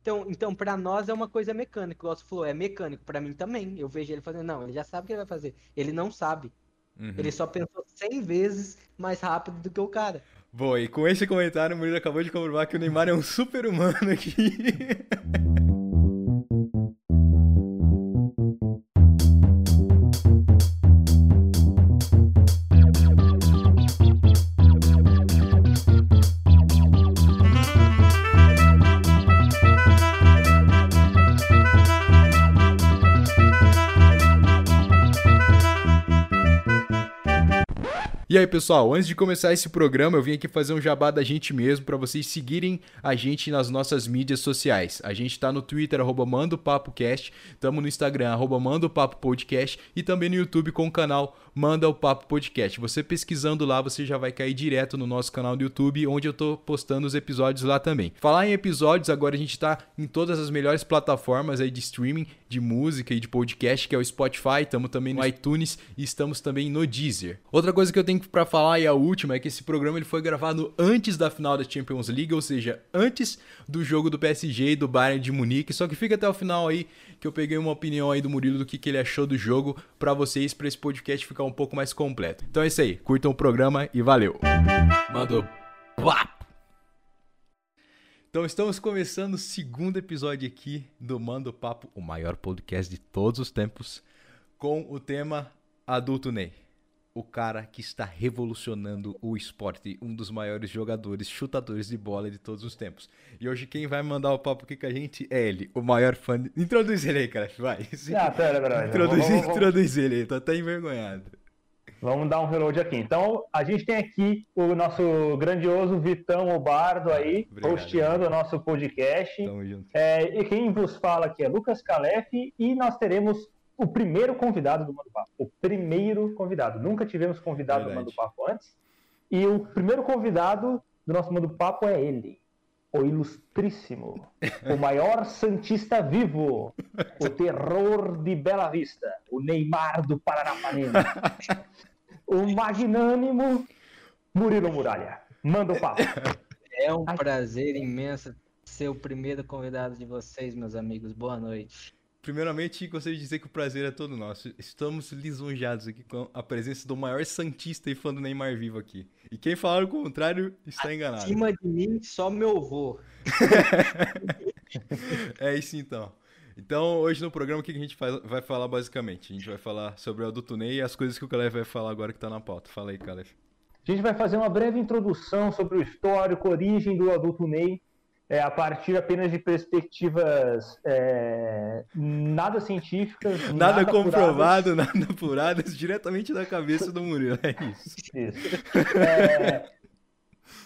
Então, então para nós é uma coisa mecânica. O você falou, é mecânico. Para mim também. Eu vejo ele fazendo. Não, ele já sabe o que ele vai fazer. Ele não sabe. Uhum. Ele só pensou 100 vezes mais rápido do que o cara. Boa, e com esse comentário, o Murilo acabou de comprovar que o Neymar é um super humano aqui. aí, pessoal, antes de começar esse programa, eu vim aqui fazer um jabá da gente mesmo para vocês seguirem a gente nas nossas mídias sociais. A gente tá no Twitter, arroba MandoPapoCast, tamo no Instagram, arroba MandoPapoPodcast e também no YouTube com o canal Manda o Papo Podcast. Você pesquisando lá, você já vai cair direto no nosso canal do YouTube, onde eu tô postando os episódios lá também. Falar em episódios, agora a gente tá em todas as melhores plataformas aí de streaming de música e de podcast, que é o Spotify, estamos também no iTunes e estamos também no Deezer. Outra coisa que eu tenho para falar e a última é que esse programa ele foi gravado antes da final da Champions League, ou seja, antes do jogo do PSG e do Bayern de Munique. Só que fica até o final aí que eu peguei uma opinião aí do Murilo do que, que ele achou do jogo para vocês, para esse podcast ficar um pouco mais completo. Então é isso aí, curtam o programa e valeu. Mandou papo. Então estamos começando o segundo episódio aqui do Mando Papo, o maior podcast de todos os tempos, com o tema Adulto Ney o cara que está revolucionando o esporte, um dos maiores jogadores, chutadores de bola de todos os tempos. E hoje quem vai mandar o papo aqui com a gente é ele, o maior fã. De... Introduz ele aí, cara, vai. Ah, pera, pera. Introduz, vamos, vamos, introduz ele aí, tô até envergonhado. Vamos dar um reload aqui. Então, a gente tem aqui o nosso grandioso Vitão Obardo aí, Obrigado, hosteando o nosso podcast. Tamo junto. É, e quem vos fala aqui é Lucas Calef e nós teremos o primeiro convidado do Mando Papo. O primeiro convidado. Nunca tivemos convidado Verdade. do Mando Papo antes. E o primeiro convidado do nosso Mando Papo é ele. O ilustríssimo, o maior Santista vivo, o terror de Bela Vista, o Neymar do Paranapanema, o magnânimo Murilo Muralha. Manda o papo. É um prazer imenso ser o primeiro convidado de vocês, meus amigos. Boa noite. Primeiramente, gostaria de dizer que o prazer é todo nosso. Estamos lisonjeados aqui com a presença do maior santista e fã do Neymar vivo aqui. E quem falar o contrário está enganado. Acima de mim, só meu avô. é isso então. Então, hoje no programa, o que a gente vai falar basicamente? A gente vai falar sobre o adulto Ney e as coisas que o Caleb vai falar agora que está na pauta. Fala aí, Caleb. A gente vai fazer uma breve introdução sobre o histórico, origem do adulto Ney é, a partir apenas de perspectivas é, nada científicas. Nada, nada comprovado, apuradas. nada apuradas, diretamente da cabeça do Murilo. É isso. isso. É,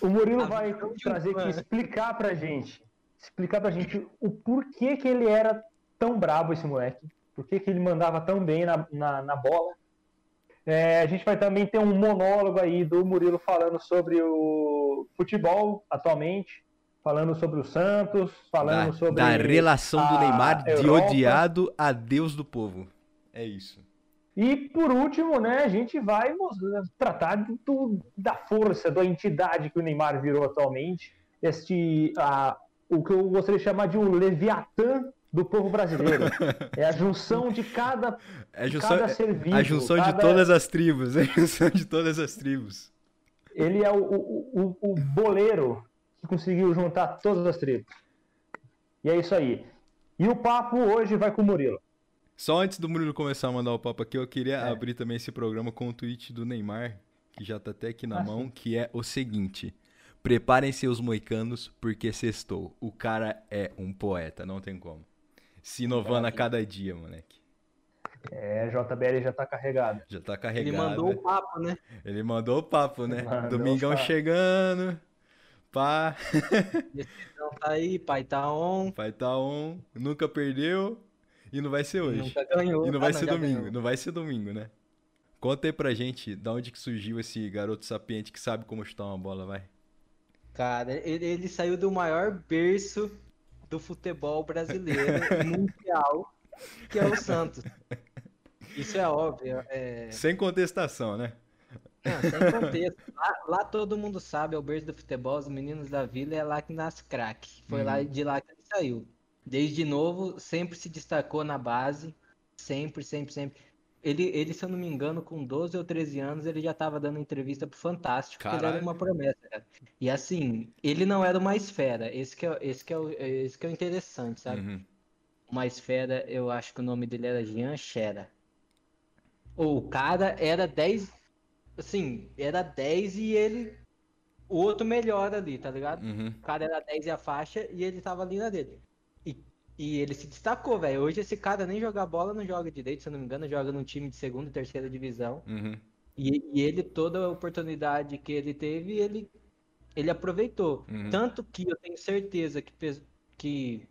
o Murilo ah, vai trazer aqui, explicar pra gente, explicar pra gente o porquê que ele era tão brabo, esse moleque. Por que, que ele mandava tão bem na, na, na bola. É, a gente vai também ter um monólogo aí do Murilo falando sobre o futebol atualmente, falando sobre o Santos, falando da, sobre. Da relação do Neymar de odiado a Deus do povo. É isso. E por último, né, a gente vai tratar do, da força, da entidade que o Neymar virou atualmente. Este, a, o que eu gostaria de chamar de um Leviatã do povo brasileiro. É a junção de cada, é a junção, cada ser vivo. A junção cada... de todas as tribos. É a junção de todas as tribos. Ele é o, o, o, o boleiro que conseguiu juntar todas as tribos. E é isso aí. E o papo hoje vai com o Murilo. Só antes do Murilo começar a mandar o papo aqui, eu queria é. abrir também esse programa com o um tweet do Neymar, que já tá até aqui na ah, mão, sim. que é o seguinte: Preparem-se os moicanos, porque sextou. O cara é um poeta, não tem como. Se inovando a cada dia, moleque. É, JBL já tá carregado. Já tá carregado. Ele mandou o papo, né? Ele mandou o papo, né? Domingão chegando. Pá. Decisão tá aí, pai tá on. Pai tá on. Nunca perdeu. E não vai ser hoje. Nunca ganhou. E não vai ah, ser não, domingo. Ganhou. Não vai ser domingo, né? Conta aí pra gente da onde que surgiu esse garoto sapiente que sabe como chutar uma bola, vai. Cara, ele, ele saiu do maior berço do futebol brasileiro mundial, que é o Santos. Isso é óbvio. É... Sem contestação, né? Não, sem contexto. Lá, lá, todo mundo sabe, é o berço do futebol, os meninos da vila, é lá que nasce craque. Foi lá uhum. de lá que ele saiu. Desde novo, sempre se destacou na base. Sempre, sempre, sempre. Ele, ele, se eu não me engano, com 12 ou 13 anos, ele já estava dando entrevista pro Fantástico, Caralho. ele era uma promessa, cara. E assim, ele não era o mais fera. Esse que é, esse que é, o, esse que é o interessante, sabe? Uhum. O mais fera, eu acho que o nome dele era Jean Xera. O cara era 10. Assim, era 10 e ele. O outro melhor ali, tá ligado? Uhum. O cara era 10 e a faixa e ele tava ali na dele. E, ele se destacou, velho. Hoje esse cara nem jogar bola não joga direito, se eu não me engano, joga num time de segunda e terceira divisão. Uhum. E, e, ele, toda a oportunidade que ele teve, ele, ele aproveitou. Uhum. Tanto que eu tenho certeza que, que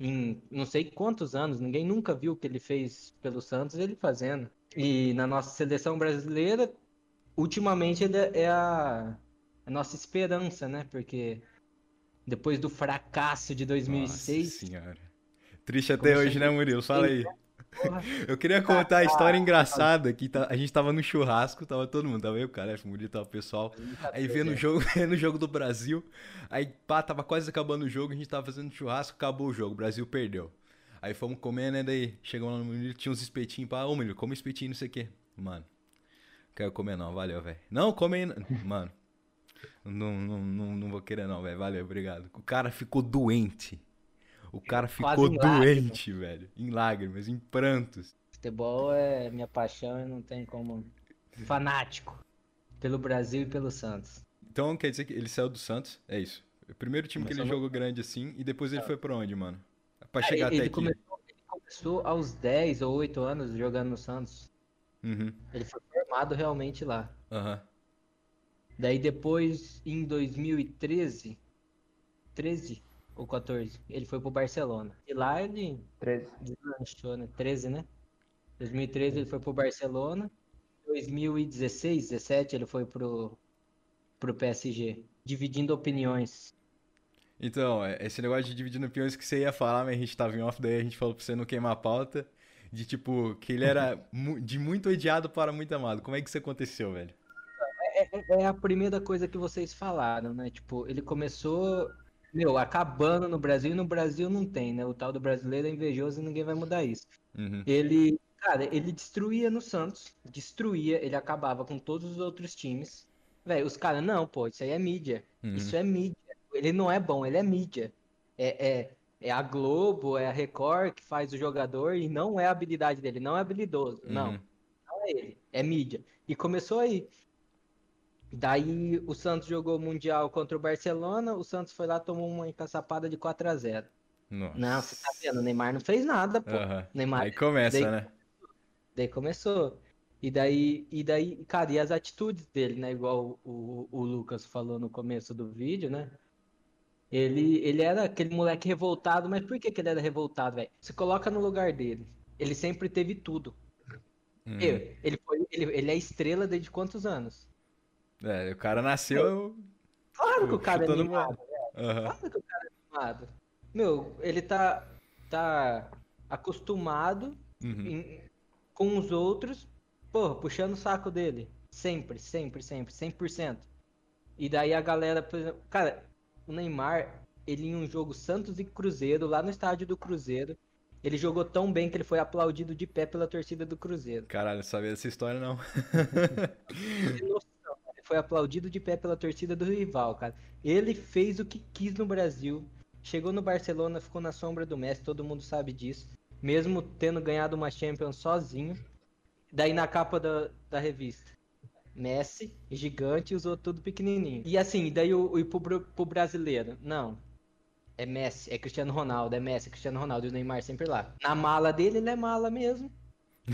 em não sei quantos anos, ninguém nunca viu o que ele fez pelo Santos, ele fazendo. E na nossa seleção brasileira, ultimamente ele é a, a nossa esperança, né? Porque depois do fracasso de 2006. Nossa senhora. Triste até hoje, né, Murilo? Fala aí. Eu queria contar a história engraçada que tá, a gente tava no churrasco, tava todo mundo, tava eu, cara, o Murilo, tava o pessoal. Aí vendo o jogo, vendo o jogo do Brasil, aí pá, tava quase acabando o jogo, a gente tava fazendo churrasco, acabou o jogo, o Brasil perdeu. Aí fomos comer, né? Daí chegou lá no Murilo, tinha uns espetinhos pra. Ô, Murilo, come espetinho, não sei o quê. Mano, quero comer não, valeu, velho. Não, come aí. Mano, não, não, não, não vou querer não, velho. Valeu, obrigado. O cara ficou doente. O cara ficou doente, velho. Em lágrimas, em prantos. Futebol é minha paixão e não tem como. Fanático. Pelo Brasil e pelo Santos. Então quer dizer que ele saiu do Santos? É isso. O primeiro time Começou que ele no... jogou grande assim, e depois ele foi pra onde, mano? Pra chegar ele até começou, aqui. Ele começou aos 10 ou 8 anos jogando no Santos. Uhum. Ele foi formado realmente lá. Uhum. Daí depois, em 2013, 13 ou 14, ele foi pro Barcelona. E lá ele 13. deslanchou, né? 13, né? 2013 ele foi pro Barcelona. 2016, 17 ele foi pro, pro PSG. Dividindo opiniões. Então, é, esse negócio de dividir opiniões que você ia falar, mas a gente tava em off, daí a gente falou pra você não queimar a pauta. De tipo, que ele era de muito odiado para muito amado. Como é que isso aconteceu, velho? É, é, é, a primeira coisa que vocês falaram, né? Tipo, ele começou, meu, acabando no Brasil e no Brasil não tem, né? O tal do brasileiro é invejoso e ninguém vai mudar isso. Uhum. Ele, cara, ele destruía no Santos, destruía, ele acabava com todos os outros times. Velho, os caras, não, pô, isso aí é mídia. Uhum. Isso é mídia ele não é bom, ele é mídia. É, é, é, a Globo, é a Record que faz o jogador e não é a habilidade dele, não é habilidoso. Uhum. Não. Não é ele, é mídia. E começou aí. Daí o Santos jogou o Mundial contra o Barcelona, o Santos foi lá tomou uma encaçapada de 4 a 0 Nossa. Não, você tá vendo, o Neymar não fez nada, pô. Uhum. Neymar, aí começa, daí, né? Daí começou. E daí, e daí, cara, e as atitudes dele, né? Igual o, o, o Lucas falou no começo do vídeo, né? Ele, ele era aquele moleque revoltado, mas por que, que ele era revoltado, velho? Se coloca no lugar dele. Ele sempre teve tudo. Hum. Ele, ele, foi, ele, ele é estrela desde quantos anos? É, o cara nasceu. Claro que o cara é animado, uhum. Claro que o cara é animado. Meu, ele tá, tá acostumado uhum. em, com os outros, porra, puxando o saco dele. Sempre, sempre, sempre, 100%. E daí a galera, por exemplo, cara, o Neymar, ele em um jogo Santos e Cruzeiro, lá no estádio do Cruzeiro, ele jogou tão bem que ele foi aplaudido de pé pela torcida do Cruzeiro. Caralho, sabia dessa história não. ele foi aplaudido de pé pela torcida do rival, cara. Ele fez o que quis no Brasil. Chegou no Barcelona, ficou na sombra do Messi, todo mundo sabe disso. Mesmo tendo ganhado uma Champions sozinho. Daí na capa da, da revista. Messi, gigante, usou tudo pequenininho. E assim, daí o, o pro, pro brasileiro, não. É Messi, é Cristiano Ronaldo, é Messi, é Cristiano Ronaldo e o Neymar sempre lá. Na mala dele, ele é mala mesmo.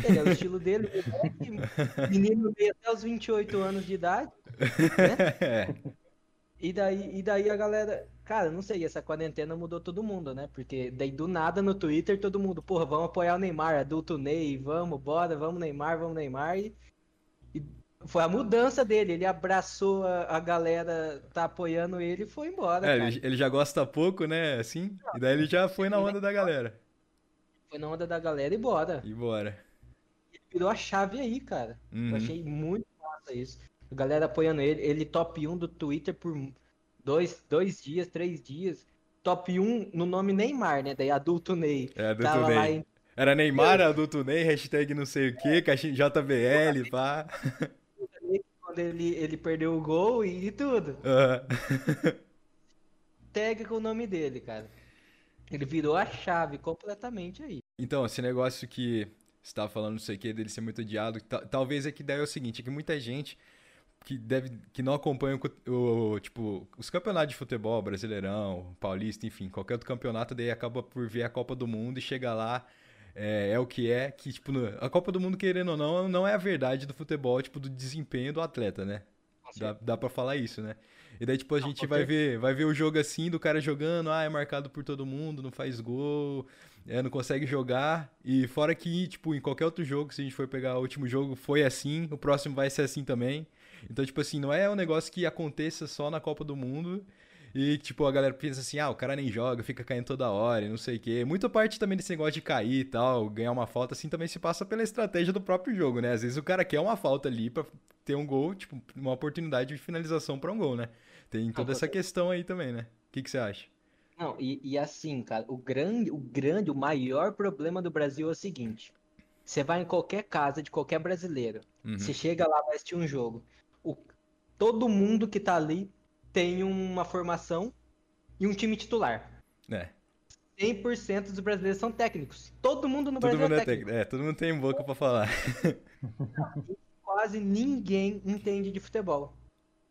Ele é o estilo dele. É menino meio até os 28 anos de idade. Né? E daí, e daí a galera. Cara, não sei, essa quarentena mudou todo mundo, né? Porque daí do nada no Twitter todo mundo, porra, vamos apoiar o Neymar, adulto Ney, vamos, bora, vamos Neymar, vamos Neymar. E, e foi a mudança dele. Ele abraçou a, a galera, tá apoiando ele e foi embora. É, ele, ele, já gosta pouco, né? Assim. E daí ele já foi na onda da galera. Foi na onda da galera e bora. E bora. Virou a chave aí, cara. Uhum. Eu achei muito massa isso. A galera apoiando ele. Ele top 1 do Twitter por dois, dois dias, três dias. top 1 no nome Neymar, né? Daí adulto Ney. É, adulto Tava Ney. Em... Era Neymar, eu... adulto Ney, hashtag não sei o que, caixinha JBL, pá. Quando ele, ele perdeu o gol e, e tudo. Uhum. Tag com o nome dele, cara. Ele virou a chave completamente aí. Então, esse negócio que você tava falando, não sei o que, dele ser muito odiado, talvez é que daí é o seguinte, é que muita gente que deve que não acompanha o, o, tipo os campeonatos de futebol, Brasileirão, Paulista, enfim, qualquer outro campeonato daí acaba por ver a Copa do Mundo e chega lá é, é o que é, que tipo a Copa do Mundo querendo ou não, não é a verdade do futebol, tipo do desempenho do atleta, né? Dá, dá para falar isso, né? E daí, tipo, a gente vai ver, vai ver o jogo assim, do cara jogando, ah, é marcado por todo mundo, não faz gol, é, não consegue jogar. E fora que, tipo, em qualquer outro jogo, se a gente for pegar o último jogo, foi assim, o próximo vai ser assim também. Então, tipo assim, não é um negócio que aconteça só na Copa do Mundo. E, tipo, a galera pensa assim, ah, o cara nem joga, fica caindo toda hora e não sei o quê. Muita parte também desse negócio de cair e tal, ganhar uma falta, assim, também se passa pela estratégia do próprio jogo, né? Às vezes o cara quer uma falta ali pra ter um gol, tipo, uma oportunidade de finalização pra um gol, né? Tem toda essa questão aí também, né? O que, que você acha? Não, e, e assim, cara, o grande, o grande, o maior problema do Brasil é o seguinte. Você vai em qualquer casa de qualquer brasileiro. Uhum. Você chega lá, vai assistir um jogo o, todo mundo que tá ali tem uma formação e um time titular. É. 100% dos brasileiros são técnicos. Todo mundo no todo Brasil é mundo é técnico. É, todo mundo tem boca para falar. Quase ninguém entende de futebol.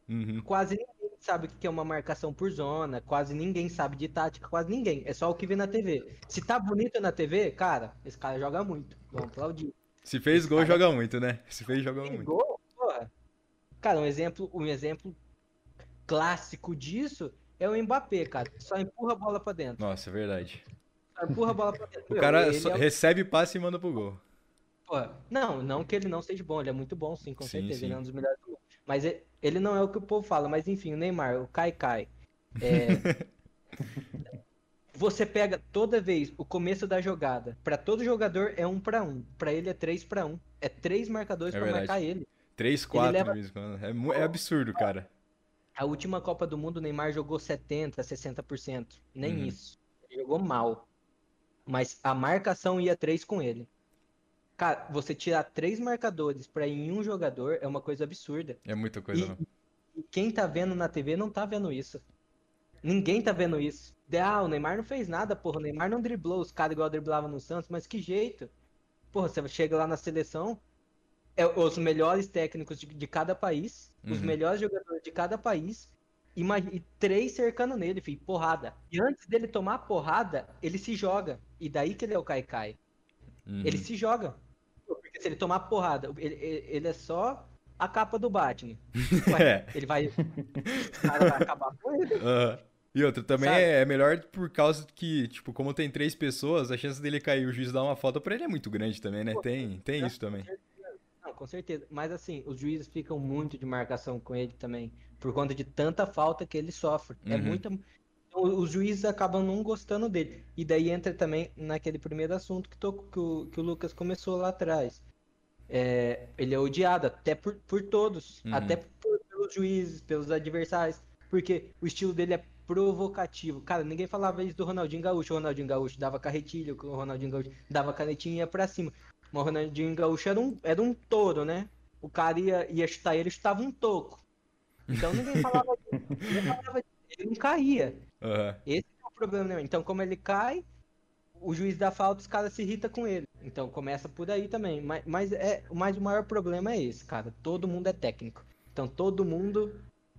Uhum. Quase ninguém sabe o que é uma marcação por zona, quase ninguém sabe de tática, quase ninguém. É só o que vê na TV. Se tá bonito na TV, cara, esse cara joga muito. Vamos aplaudir. Se fez esse gol, cara... joga muito, né? Se fez, joga muito. Gol, porra, Cara, um exemplo, um exemplo clássico disso é o Mbappé, cara. Só empurra a bola para dentro. Nossa, é verdade. Só empurra a bola pra dentro. O cara é recebe passe e manda pro gol. Pô, não, não que ele não seja bom, ele é muito bom, sim, com sim, certeza. Sim. Ele é um dos melhores do mundo. Mas ele não é o que o povo fala. Mas enfim, o Neymar, o Kai Kai. É... você pega toda vez o começo da jogada. Para todo jogador é um para um. Para ele é três para um. É três marcadores é para marcar ele. 3, 4 leva... é, é absurdo, cara. A última Copa do Mundo, o Neymar jogou 70%, 60%. Nem uhum. isso. Ele jogou mal. Mas a marcação ia 3 com ele. Cara, você tirar três marcadores para em um jogador é uma coisa absurda. É muita coisa, e, não. E quem tá vendo na TV não tá vendo isso. Ninguém tá vendo isso. Ah, o Neymar não fez nada, porra. O Neymar não driblou os caras igual driblava no Santos, mas que jeito. Porra, você chega lá na seleção, é, os melhores técnicos de, de cada país, uhum. os melhores jogadores de cada país, e, e três cercando nele, filho, porrada. E antes dele tomar porrada, ele se joga. E daí que ele é o Kai Kai. Uhum. Ele se joga. Se ele tomar porrada, ele, ele é só a capa do Batman. Ué, é. Ele vai. Vai acabar com ele. Uhum. E outra, também é, é melhor por causa que, tipo, como tem três pessoas, a chance dele cair e o juiz dar uma falta pra ele é muito grande também, né? Tem, tem isso também com certeza. Mas assim, os juízes ficam muito de marcação com ele também, por conta de tanta falta que ele sofre. É uhum. É muita. Os juízes acabam não gostando dele. E daí entra também naquele primeiro assunto que, tô, que, o, que o Lucas começou lá atrás. É, ele é odiado até por, por todos, uhum. até por, pelos juízes, pelos adversários, porque o estilo dele é provocativo. Cara, ninguém falava isso do Ronaldinho Gaúcho. O Ronaldinho Gaúcho dava carretilho, o Ronaldinho Gaúcho dava canetinha e ia pra cima. Mas o Ronaldinho Gaúcho era um, era um touro, né? O cara ia, ia chutar ele, estava um toco. Então ninguém falava disso. Ninguém falava disso. Ele não caía. Uhum. Esse é o problema, né? Então, como ele cai, o juiz da falta, os caras se irritam com ele. Então começa por aí também. Mas, mas, é, mas o maior problema é esse, cara. Todo mundo é técnico. Então todo mundo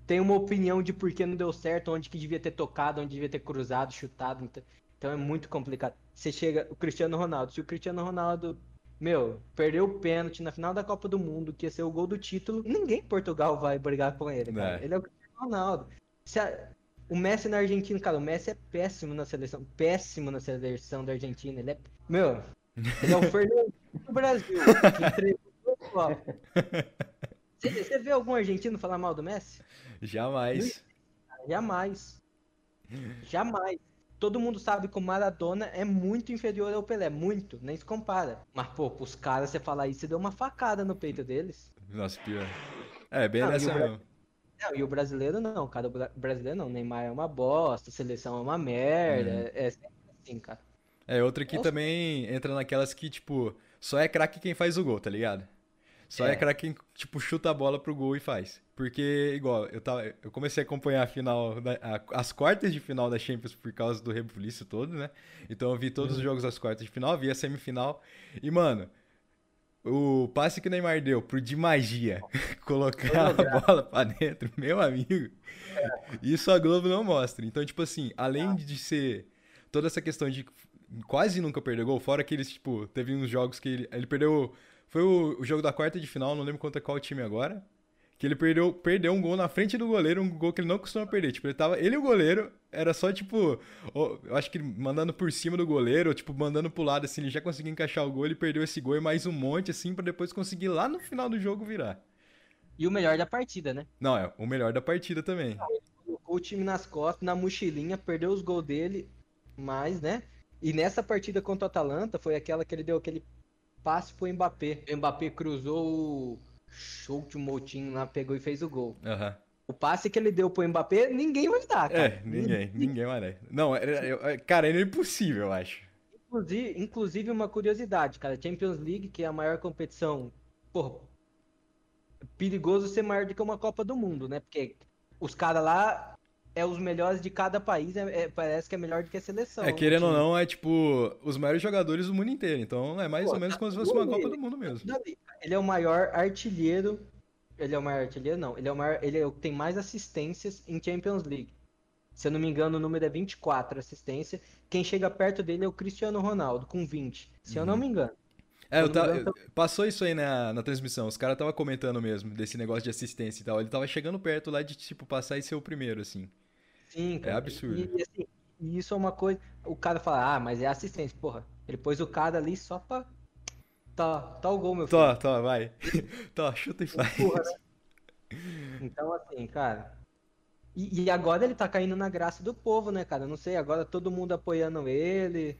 tem uma opinião de por que não deu certo, onde que devia ter tocado, onde devia ter cruzado, chutado. Então, então é muito complicado. Você chega, o Cristiano Ronaldo. Se o Cristiano Ronaldo meu, perdeu o pênalti na final da Copa do Mundo, que ia ser o gol do título, ninguém em Portugal vai brigar com ele, cara. É. Ele é o Cristiano Ronaldo. A... O Messi na Argentina, cara, o Messi é péssimo na seleção, péssimo na seleção da Argentina. Ele é, meu, ele é o Fernando do Brasil. Você vê algum argentino falar mal do Messi? Jamais. Jamais. Jamais todo mundo sabe que o Maradona é muito inferior ao Pelé, muito, nem se compara. Mas, pô, pros caras você falar isso, você deu uma facada no peito deles. Nossa, pior. É, bem Não, nessa mesmo. Não, e o brasileiro não, cara. O brasileiro não. Neymar é uma bosta, seleção é uma merda. Uhum. É sempre assim, cara. É, outra que também entra naquelas que, tipo, só é craque quem faz o gol, tá ligado? Só é, é craque quem, tipo, chuta a bola pro gol e faz. Porque, igual, eu, tava, eu comecei a acompanhar a final, da, a, as quartas de final da Champions por causa do rebuliço todo, né? Então eu vi todos uhum. os jogos das quartas de final, vi a semifinal. E, mano, o passe que o Neymar deu pro de magia colocar a bola pra dentro, meu amigo, é. isso a Globo não mostra. Então, tipo assim, além ah. de ser toda essa questão de quase nunca perder gol, fora que eles, tipo, teve uns jogos que ele, ele perdeu. Foi o, o, jogo da quarta de final, não lembro contra qual time agora. Que ele perdeu, perdeu um gol na frente do goleiro, um gol que ele não costuma perder. Tipo, ele tava. Ele e o goleiro, era só, tipo. Eu acho que mandando por cima do goleiro, ou, tipo, mandando pro lado, assim, ele já conseguiu encaixar o gol, ele perdeu esse gol e mais um monte, assim, para depois conseguir lá no final do jogo virar. E o melhor da partida, né? Não, é o melhor da partida também. Ele colocou o time nas costas, na mochilinha, perdeu os gols dele, mas, né? E nessa partida contra o Atalanta foi aquela que ele deu aquele passe pro Mbappé. O Mbappé cruzou o show de Moutinho lá, pegou e fez o gol. Uhum. O passe que ele deu pro Mbappé, ninguém vai dar, cara. É, ninguém, ninguém vai dar. Não, é, cara, é impossível, eu acho. Inclusive, inclusive, uma curiosidade, cara. Champions League, que é a maior competição, porra, perigoso ser maior do que uma Copa do Mundo, né? Porque os caras lá é os melhores de cada país, é, é, parece que é melhor do que a seleção. É, querendo ou não, é tipo os maiores jogadores do mundo inteiro. Então é mais Pô, ou menos como se fosse uma Copa do Mundo mesmo. Ele é o maior artilheiro. Ele é o maior artilheiro, não. Ele é o maior. Ele é o que tem mais assistências em Champions League. Se eu não me engano, o número é 24 assistência. Quem chega perto dele é o Cristiano Ronaldo, com 20. Se uhum. eu não me engano. É, eu tá, engano, passou isso aí na, na transmissão. Os caras estavam comentando mesmo desse negócio de assistência e tal. Ele tava chegando perto lá de, tipo, passar e ser o primeiro, assim. Sim, é cara. É absurdo. E, e, assim, isso é uma coisa. O cara fala, ah, mas é assistência. Porra, ele pôs o cara ali só pra. Tá, tá o gol, meu filho. Tá, tá, vai. tá, chuta e faz. Porra, né? Então, assim, cara. E, e, agora ele tá caindo na graça do povo, né, cara? Não sei, agora todo mundo apoiando ele.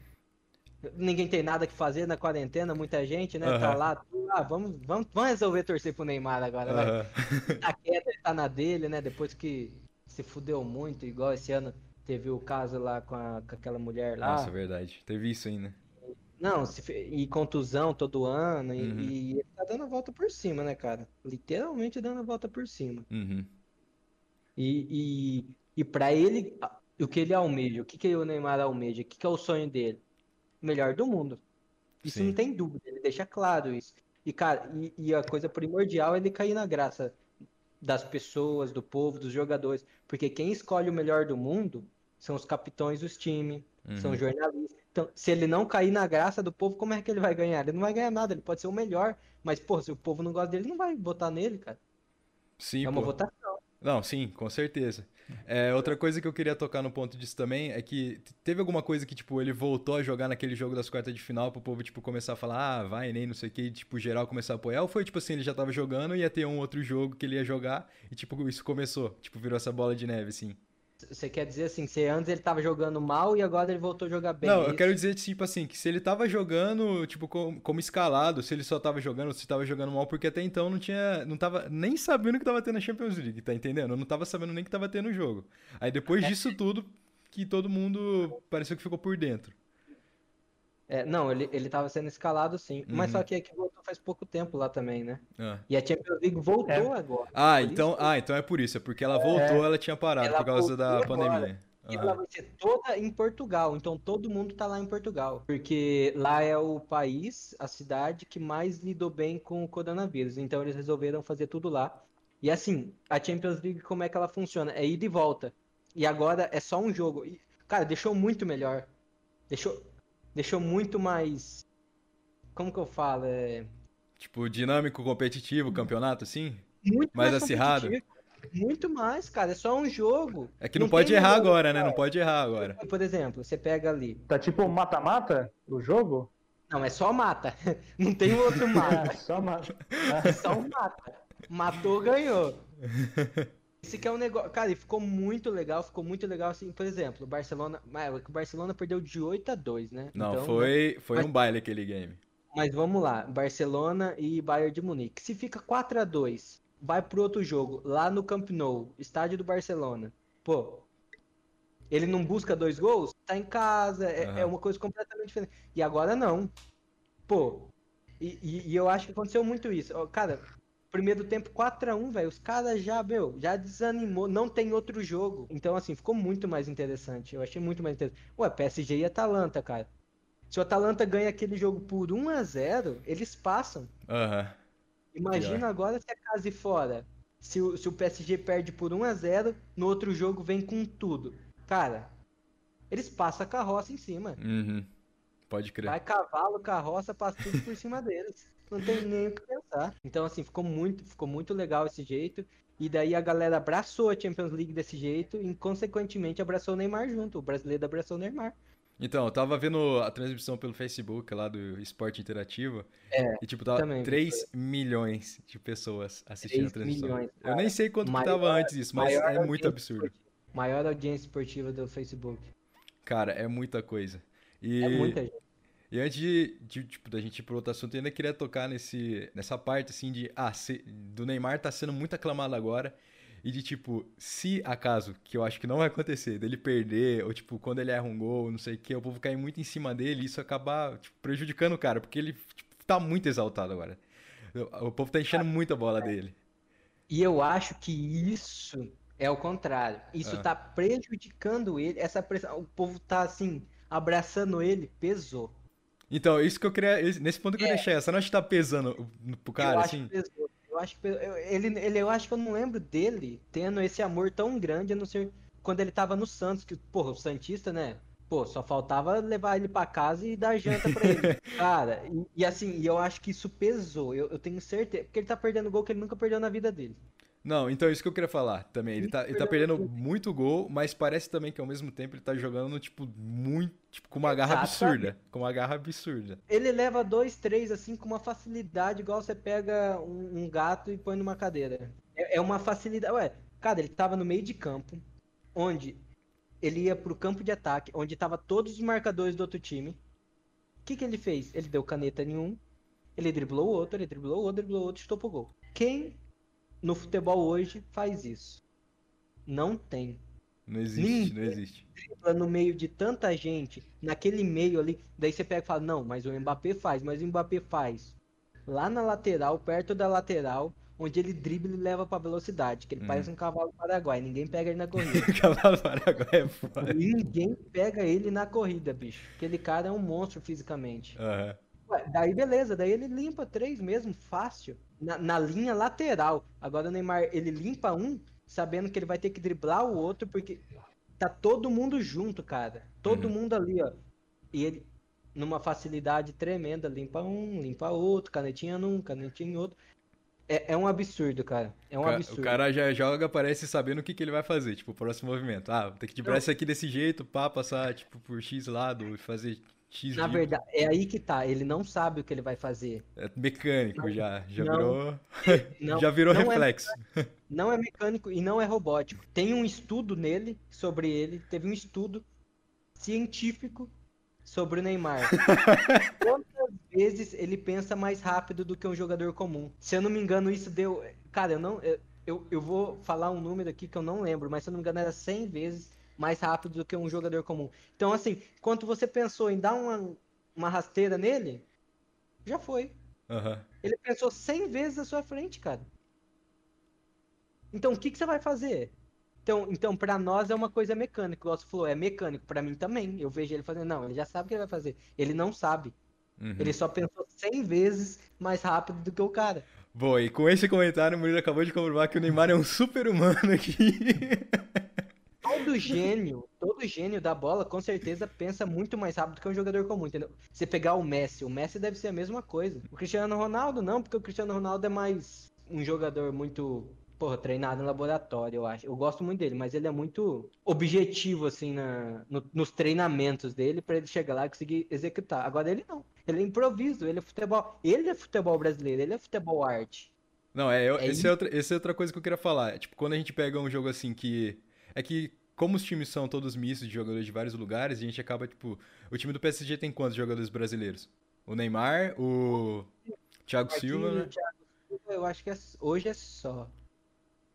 Ninguém tem nada que fazer na quarentena, muita gente, né? Uhum. Tá lá, ah, vamos, vamos, vamos resolver torcer pro Neymar agora, uhum. vai. Tá quieto, ele tá na dele, né? Depois que se fudeu muito, igual esse ano teve o caso lá com, a, com aquela mulher lá. Nossa, verdade. Teve isso ainda. Não, se, e contusão todo ano, uhum. e, e, ele tá dando a volta por cima, né, cara? Literalmente dando a volta por cima. Uhum. E, e, e para ele, o que ele almeja, o que, que o Neymar almeja, o que, que é o sonho dele? Melhor do mundo. Isso Sim. não tem dúvida, ele deixa claro isso. E, cara, e, e, a coisa primordial é ele cair na graça das pessoas, do povo, dos jogadores. Porque quem escolhe o melhor do mundo são os capitões dos times, uhum. são jornalistas. Então, se ele não cair na graça do povo, como é que ele vai ganhar? Ele não vai ganhar nada, ele pode ser o melhor. Mas, pô, se o povo não gosta dele, não vai votar nele, cara. Sim, é uma pô. votação. Não, sim, com certeza. É, outra coisa que eu queria tocar no ponto disso também é que teve alguma coisa que, tipo, ele voltou a jogar naquele jogo das quartas de final pro povo, tipo, começar a falar, ah, vai, nem não sei o que, e, tipo, geral começar a apoiar? Ou foi, tipo assim, ele já tava jogando e ia ter um outro jogo que ele ia jogar e, tipo, isso começou, tipo, virou essa bola de neve, assim? Você quer dizer assim, se antes ele tava jogando mal e agora ele voltou a jogar bem? Não, é eu quero dizer, tipo assim, que se ele tava jogando, tipo, como, como, escalado, se ele só tava jogando, se tava jogando mal, porque até então não tinha. Não tava nem sabendo que tava tendo a Champions League, tá entendendo? Eu não tava sabendo nem que tava tendo o jogo. Aí depois é. disso tudo, que todo mundo pareceu que ficou por dentro. É, não, ele, ele tava sendo escalado sim. Uhum. Mas só que aqui voltou faz pouco tempo lá também, né? Ah. E a Champions League voltou é. agora. Ah, então, ah, então é por isso. É porque ela voltou, é, ela tinha parado ela por causa da agora. pandemia. E ela vai ser toda em Portugal, então todo mundo tá lá em Portugal. Porque lá é o país, a cidade que mais lidou bem com o coronavírus. Então eles resolveram fazer tudo lá. E assim, a Champions League, como é que ela funciona? É ida e volta. E agora é só um jogo. E, cara, deixou muito melhor. Deixou deixou muito mais. Como que eu falo? É... Tipo, dinâmico, competitivo, campeonato, assim? Muito mais, mais acirrado. Muito mais, cara. É só um jogo. É que não, não pode errar agora, né? Não pode errar agora. Por exemplo, você pega ali. Tá tipo mata-mata o jogo? Não, é só mata. Não tem outro mata. é só mata. É só um mata. Matou, ganhou. Esse que é um negócio. Cara, e ficou muito legal, ficou muito legal assim, por exemplo, o Barcelona. O Barcelona perdeu de 8 a 2, né? Não, então, foi, foi mas, um baile aquele game. Mas vamos lá, Barcelona e Bayern de Munique. Se fica 4 a 2 vai pro outro jogo, lá no Camp Nou, estádio do Barcelona. Pô, ele não busca dois gols? Tá em casa, é, uhum. é uma coisa completamente diferente. E agora não. Pô, e, e, e eu acho que aconteceu muito isso. Cara, primeiro tempo 4 a 1 velho. Os caras já, meu, já desanimou. Não tem outro jogo. Então, assim, ficou muito mais interessante. Eu achei muito mais interessante. Ué, PSG e Atalanta, cara. Se o Atalanta ganha aquele jogo por 1 a 0 eles passam. Uhum. Imagina Pior. agora se a casa fora. Se o, se o PSG perde por 1 a 0 no outro jogo vem com tudo. Cara, eles passam a carroça em cima. Uhum. Pode crer. Vai cavalo, carroça, passa tudo por cima deles. Não tem nem o que pensar. Então, assim, ficou muito, ficou muito legal esse jeito. E daí a galera abraçou a Champions League desse jeito e, consequentemente, abraçou o Neymar junto. O brasileiro abraçou o Neymar. Então, eu tava vendo a transmissão pelo Facebook lá do Esporte Interativo. É, e, tipo, tava também, 3 foi. milhões de pessoas assistindo a transmissão. Milhões, eu nem sei quanto maior, que tava antes disso, mas é muito absurdo. Maior audiência esportiva do Facebook. Cara, é muita coisa. E... É muita gente. E antes de, de, tipo, da gente ir para outro assunto, eu ainda queria tocar nesse, nessa parte, assim, de... Ah, se, do Neymar tá sendo muito aclamado agora. E de, tipo, se acaso, que eu acho que não vai acontecer, dele perder, ou, tipo, quando ele erra um gol, não sei o que, o povo cair muito em cima dele e isso acabar, tipo, prejudicando o cara, porque ele tipo, tá muito exaltado agora. O povo tá enchendo muito a bola dele. E eu acho que isso é o contrário. Isso ah. tá prejudicando ele, essa pressão, o povo tá, assim, abraçando ele, pesou. Então, isso que eu queria. Nesse ponto que é. eu deixei, essa não acha que tá pesando pro cara, eu assim? Acho que eu acho que ele, ele, eu acho que eu não lembro dele tendo esse amor tão grande, a não ser quando ele tava no Santos, que, porra, o Santista, né? Pô, só faltava levar ele para casa e dar janta pra ele. Cara, e, e, assim, eu acho que isso pesou. Eu, eu tenho certeza. Porque ele tá perdendo gol que ele nunca perdeu na vida dele. Não, então isso que eu queria falar também. Ele tá, ele tá perdendo muito gol, mas parece também que ao mesmo tempo ele tá jogando, tipo, muito. Tipo, com uma garra absurda. Com uma garra absurda. Ele leva dois, três, assim, com uma facilidade, igual você pega um, um gato e põe numa cadeira. É, é, uma facilidade. Ué, cara, ele tava no meio de campo, onde ele ia pro campo de ataque, onde tava todos os marcadores do outro time. O que, que ele fez? Ele deu caneta nenhum, ele driblou o outro, ele driblou o outro, driblou o outro, chutou pro gol. Quem no futebol hoje faz isso. Não tem. Não existe, Ninguém não existe. No meio de tanta gente, naquele meio ali, daí você pega e fala, não, mas o Mbappé faz, mas o Mbappé faz lá na lateral, perto da lateral, onde ele dribla e leva pra velocidade, que ele hum. parece um cavalo paraguai, ninguém pega ele na corrida. cavalo paraguai é foda. Ninguém pega ele na corrida, bicho. Aquele cara é um monstro fisicamente. Uhum. Ué, daí beleza, daí ele limpa três mesmo, fácil na, na, linha lateral. Agora o Neymar, ele limpa um, sabendo que ele vai ter que driblar o outro, porque tá todo mundo junto, cara. Todo uhum. mundo ali, ó. E ele, numa facilidade tremenda, limpa um, limpa outro, canetinha num, canetinha em outro. É, é um absurdo, cara. É um absurdo. O cara já joga, parece sabendo o que, que ele vai fazer, tipo, o próximo movimento. Ah, tem que driblar isso aqui desse jeito, pá, passar, tipo, por X lado, fazer X Na verdade, é aí que tá. Ele não sabe o que ele vai fazer. É mecânico não, já. Já não, virou. Não, já virou é reflexo. É, não é mecânico e não é robótico. Tem um estudo nele, sobre ele. Teve um estudo científico sobre o Neymar. Quantas vezes ele pensa mais rápido do que um jogador comum? Se eu não me engano, isso deu. Cara, eu não. Eu, eu vou falar um número aqui que eu não lembro, mas se eu não me engano, era 100 vezes mais rápido do que um jogador comum. Então, assim, quando você pensou em dar uma, uma rasteira nele, já foi. Uhum. Ele pensou 100 vezes à sua frente, cara. Então, o que, que você vai fazer? Então, então para nós é uma coisa mecânica. O você falou, é mecânico. para mim também. Eu vejo ele fazendo. Não, ele já sabe o que ele vai fazer. Ele não sabe. Uhum. Ele só pensou 100 vezes mais rápido do que o cara. Boa, e com esse comentário, o Murilo acabou de comprovar que o Neymar é um super humano aqui. todo gênio, todo gênio da bola, com certeza pensa muito mais rápido que um jogador comum, entendeu? Você pegar o Messi, o Messi deve ser a mesma coisa. O Cristiano Ronaldo não, porque o Cristiano Ronaldo é mais um jogador muito, porra, treinado em laboratório, eu acho. Eu gosto muito dele, mas ele é muito objetivo, assim, na, no, nos treinamentos dele, para ele chegar lá e conseguir executar. Agora ele não. Ele é improviso, ele é futebol. Ele é futebol brasileiro, ele é futebol arte. Não, é, eu, é esse, é outra, esse é outra coisa que eu queria falar. Tipo, quando a gente pega um jogo assim que. É que como os times são todos mistos de jogadores de vários lugares, a gente acaba, tipo. O time do PSG tem quantos jogadores brasileiros? O Neymar, o Thiago Silva, né? eu acho que é, hoje é só.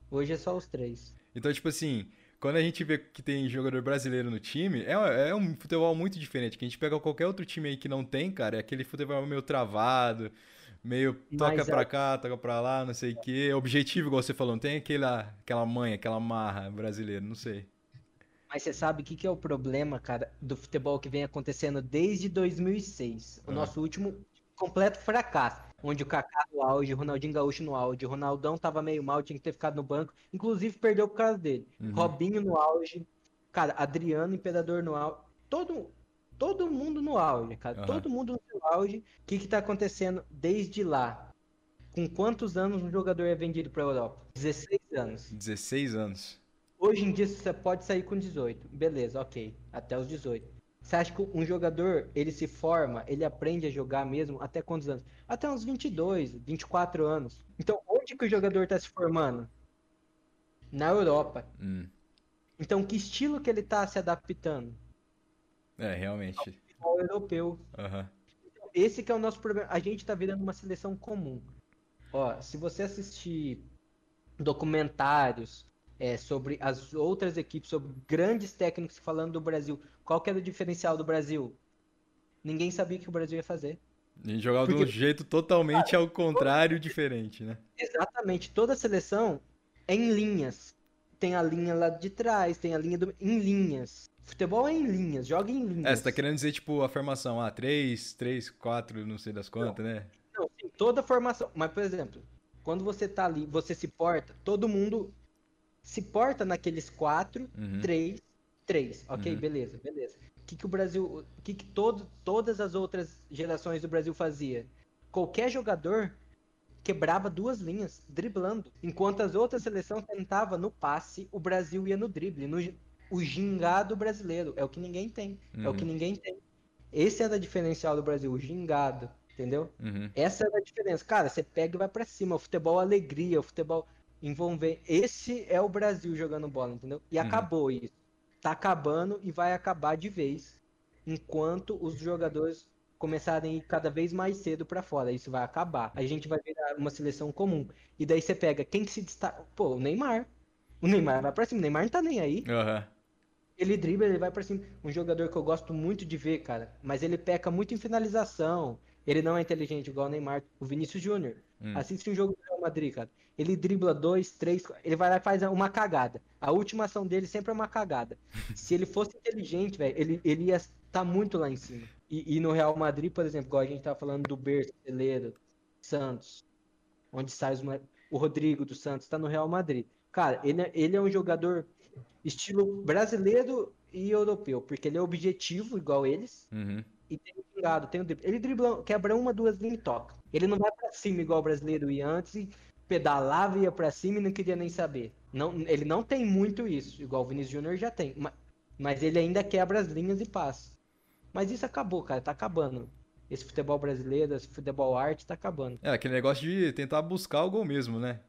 Hoje é só os três. Então, tipo assim, quando a gente vê que tem jogador brasileiro no time, é, é um futebol muito diferente. Que a gente pega qualquer outro time aí que não tem, cara, é aquele futebol meio travado, meio toca Mas, pra é... cá, toca pra lá, não sei o quê. Objetivo, igual você falou, não tem aquela, aquela manha, aquela marra brasileira, não sei. Mas você sabe o que, que é o problema, cara, do futebol que vem acontecendo desde 2006? O ah. nosso último completo fracasso onde o Kaká no auge, Ronaldinho Gaúcho no auge, o Ronaldão tava meio mal, tinha que ter ficado no banco, inclusive perdeu por causa dele. Uhum. Robinho no auge, cara, Adriano Imperador no auge, todo, todo mundo no auge, cara, uhum. todo mundo no auge. O que que tá acontecendo desde lá? Com quantos anos um jogador é vendido para Europa? 16 anos. 16 anos. Hoje em dia você pode sair com 18. Beleza, ok. Até os 18. Você acha que um jogador, ele se forma, ele aprende a jogar mesmo até quantos anos? Até uns 22, 24 anos. Então, onde que o jogador está se formando? Na Europa. Hum. Então, que estilo que ele está se adaptando? É, realmente. Ao europeu. Uhum. Esse que é o nosso problema. A gente está virando uma seleção comum. Ó, se você assistir documentários é, sobre as outras equipes, sobre grandes técnicos falando do Brasil. Qual que era o diferencial do Brasil? Ninguém sabia o que o Brasil ia fazer. E jogava Porque... de um jeito totalmente ao contrário, diferente, né? Exatamente. Toda seleção é em linhas. Tem a linha lá de trás, tem a linha do... em linhas. Futebol é em linhas, joga em linhas. É, você tá querendo dizer, tipo, a formação, ah, 3, 3, 4, não sei das quantas, não, né? Não, sim, toda formação. Mas, por exemplo, quando você tá ali, você se porta, todo mundo se porta naqueles 4, 3, 3. Ok, uhum. beleza, beleza. O que, que o Brasil. O que, que todo, todas as outras gerações do Brasil fazia? Qualquer jogador quebrava duas linhas, driblando. Enquanto as outras seleções tentavam no passe, o Brasil ia no drible. No, o gingado brasileiro. É o que ninguém tem. Uhum. É o que uhum. ninguém tem. Esse é o diferencial do Brasil, o gingado. Entendeu? Uhum. Essa é a diferença. Cara, você pega e vai para cima. O futebol é alegria, o futebol envolver. Esse é o Brasil jogando bola, entendeu? E uhum. acabou isso. Tá acabando e vai acabar de vez. Enquanto os jogadores começarem a ir cada vez mais cedo para fora. Isso vai acabar. A gente vai virar uma seleção comum. E daí você pega quem que se destaca. Pô, o Neymar. O Neymar vai pra cima. O Neymar não tá nem aí. Uhum. Ele dribla, ele vai pra cima. Um jogador que eu gosto muito de ver, cara. Mas ele peca muito em finalização. Ele não é inteligente igual o Neymar. O Vinícius Júnior. Hum. Assiste um jogo do Real Madrid, cara. Ele dribla dois, três, ele vai lá e faz uma cagada. A última ação dele sempre é uma cagada. Se ele fosse inteligente, velho, ele, ele ia estar tá muito lá em cima. E, e, no Real Madrid, por exemplo, igual a gente tá falando do Berço, Celeiro, Santos, onde sai os, o Rodrigo do Santos, tá no Real Madrid. Cara, ele, é, ele é um jogador estilo brasileiro e europeu, porque ele é objetivo, igual eles. Uhum e tem o gingado, tem o. Ele dribla, quebra uma, duas linhas e toca. Ele não vai para cima igual o brasileiro ia antes e pedalava, ia para cima e não queria nem saber. Não, ele não tem muito isso, igual o Vinícius Júnior já tem. Mas, mas ele ainda quebra as linhas e passa. Mas isso acabou, cara, tá acabando. Esse futebol brasileiro, esse futebol arte tá acabando. É, aquele negócio de tentar buscar o gol mesmo, né?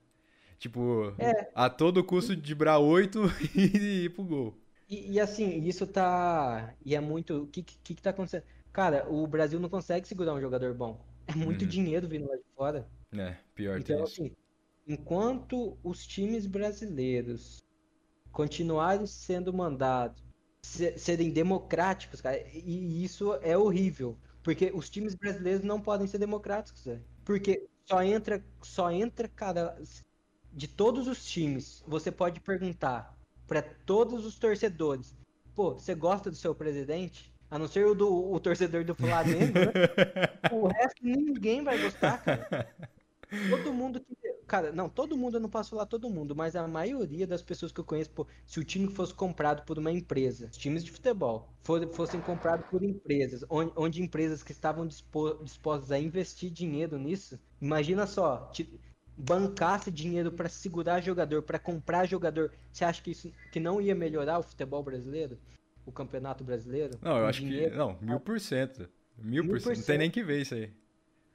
Tipo, é. a todo custo de brar oito e ir pro gol. E, e, assim, isso tá. E é muito. O que, que, que tá acontecendo? Cara, o Brasil não consegue segurar um jogador bom. É muito uhum. dinheiro vindo lá de fora. É, pior então, assim, enquanto os times brasileiros continuarem sendo mandados, serem democráticos, cara, e isso é horrível. Porque os times brasileiros não podem ser democráticos, velho. Porque só entra, só entra, cara, de todos os times, você pode perguntar para todos os torcedores: pô, você gosta do seu presidente? A não ser o, do, o torcedor do Flamengo, né? o resto ninguém vai gostar, cara. Todo mundo que. Cara, não, todo mundo, eu não posso falar todo mundo, mas a maioria das pessoas que eu conheço, pô, se o time fosse comprado por uma empresa, times de futebol, fossem comprados por empresas, onde, onde empresas que estavam dispostas a investir dinheiro nisso, imagina só, bancasse dinheiro para segurar jogador, para comprar jogador, você acha que isso que não ia melhorar o futebol brasileiro? o Campeonato Brasileiro? Não, eu acho dinheiro... que. Não, mil por cento. Mil por cento. Não tem nem que ver isso aí.